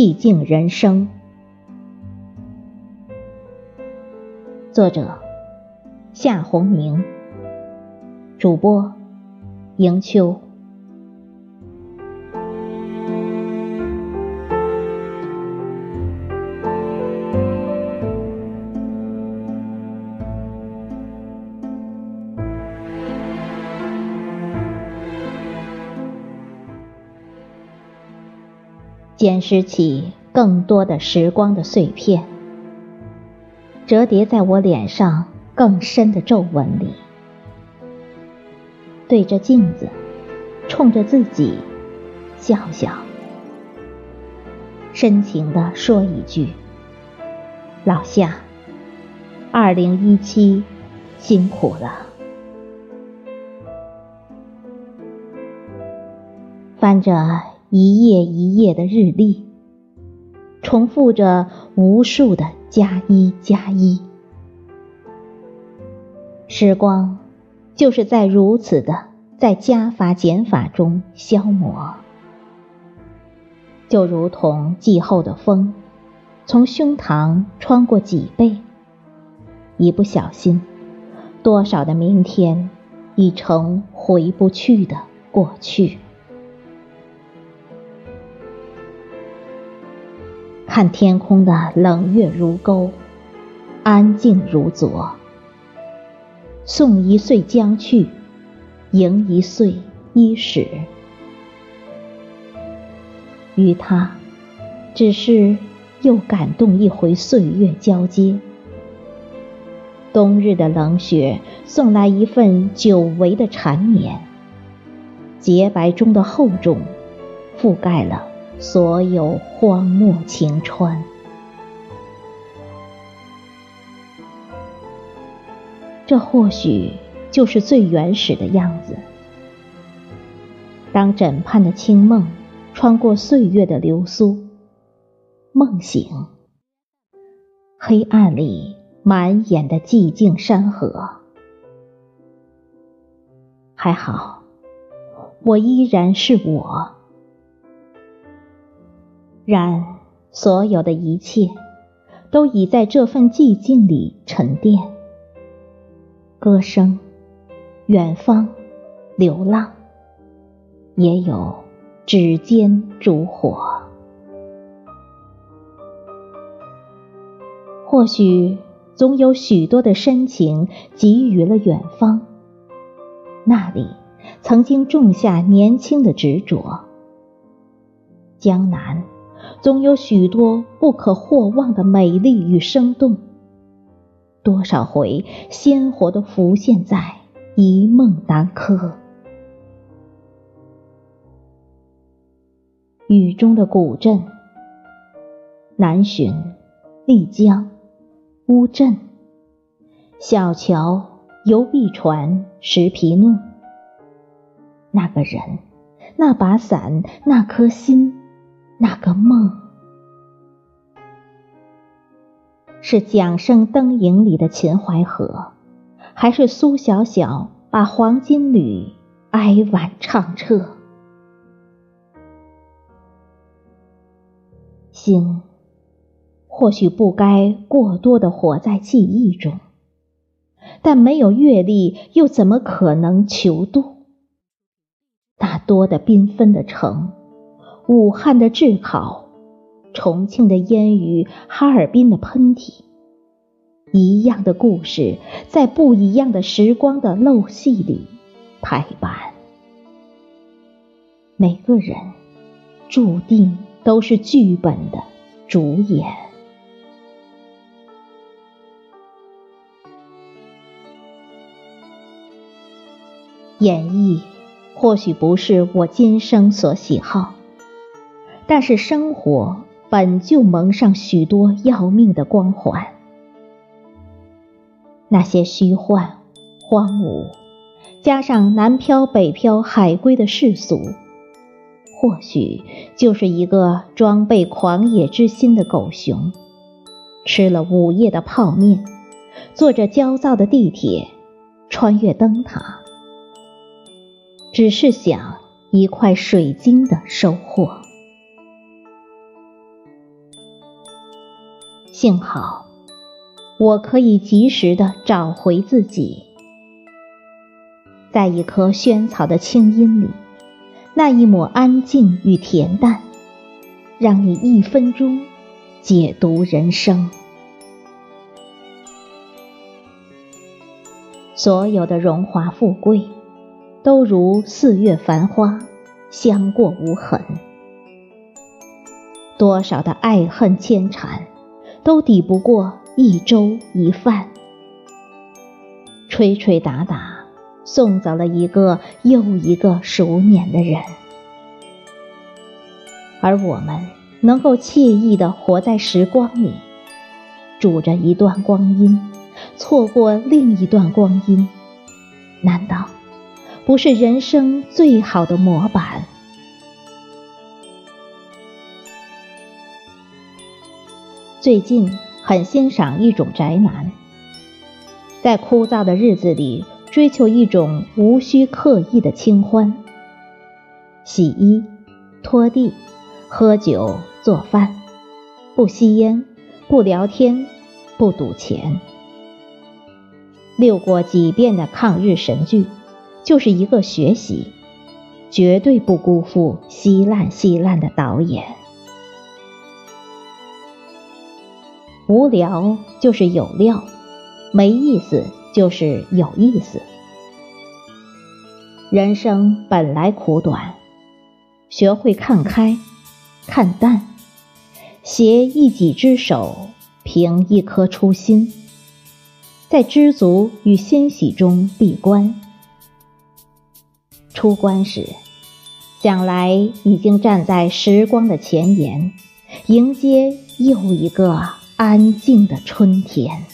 寂静人生。作者：夏红明，主播：迎秋。捡拾起更多的时光的碎片，折叠在我脸上更深的皱纹里。对着镜子，冲着自己笑笑，深情地说一句：“老夏，二零一七辛苦了。”翻着。一页一页的日历，重复着无数的加一加一。时光就是在如此的在加法减法中消磨，就如同季后的风，从胸膛穿过脊背，一不小心，多少的明天已成回不去的过去。看天空的冷月如钩，安静如昨。送一岁将去，迎一岁伊始。与他，只是又感动一回岁月交接。冬日的冷雪送来一份久违的缠绵，洁白中的厚重，覆盖了。所有荒漠晴川，这或许就是最原始的样子。当枕畔的清梦穿过岁月的流苏，梦醒，黑暗里满眼的寂静山河。还好，我依然是我。然，所有的一切都已在这份寂静里沉淀。歌声，远方，流浪，也有指尖烛火。或许，总有许多的深情给予了远方，那里曾经种下年轻的执着。江南。总有许多不可或忘的美丽与生动，多少回鲜活的浮现在一梦南柯。雨中的古镇，南浔、丽江、乌镇，小桥、游碧船、石皮弄，那个人，那把伞，那颗心。那个梦，是桨声灯影里的秦淮河，还是苏小小把黄金缕哀婉唱彻？心或许不该过多的活在记忆中，但没有阅历，又怎么可能求渡那多的缤纷的城？武汉的炙烤，重庆的烟雨，哈尔滨的喷嚏，一样的故事，在不一样的时光的漏戏里排版。每个人注定都是剧本的主演。演绎或许不是我今生所喜好。但是生活本就蒙上许多要命的光环，那些虚幻、荒芜，加上南漂北漂海归的世俗，或许就是一个装备狂野之心的狗熊，吃了午夜的泡面，坐着焦躁的地铁，穿越灯塔，只是想一块水晶的收获。幸好，我可以及时的找回自己，在一棵萱草的清音里，那一抹安静与恬淡，让你一分钟解读人生。所有的荣华富贵，都如四月繁花，香过无痕。多少的爱恨牵缠，都抵不过一粥一饭。吹吹打打，送走了一个又一个熟年的人，而我们能够惬意的活在时光里，煮着一段光阴，错过另一段光阴，难道不是人生最好的模板？最近很欣赏一种宅男，在枯燥的日子里追求一种无需刻意的清欢。洗衣、拖地、喝酒、做饭，不吸烟，不聊天，不赌钱。溜过几遍的抗日神剧，就是一个学习，绝对不辜负稀烂稀烂的导演。无聊就是有料，没意思就是有意思。人生本来苦短，学会看开、看淡，携一己之手，凭一颗初心，在知足与欣喜中闭关。出关时，想来已经站在时光的前沿，迎接又一个。安静的春天。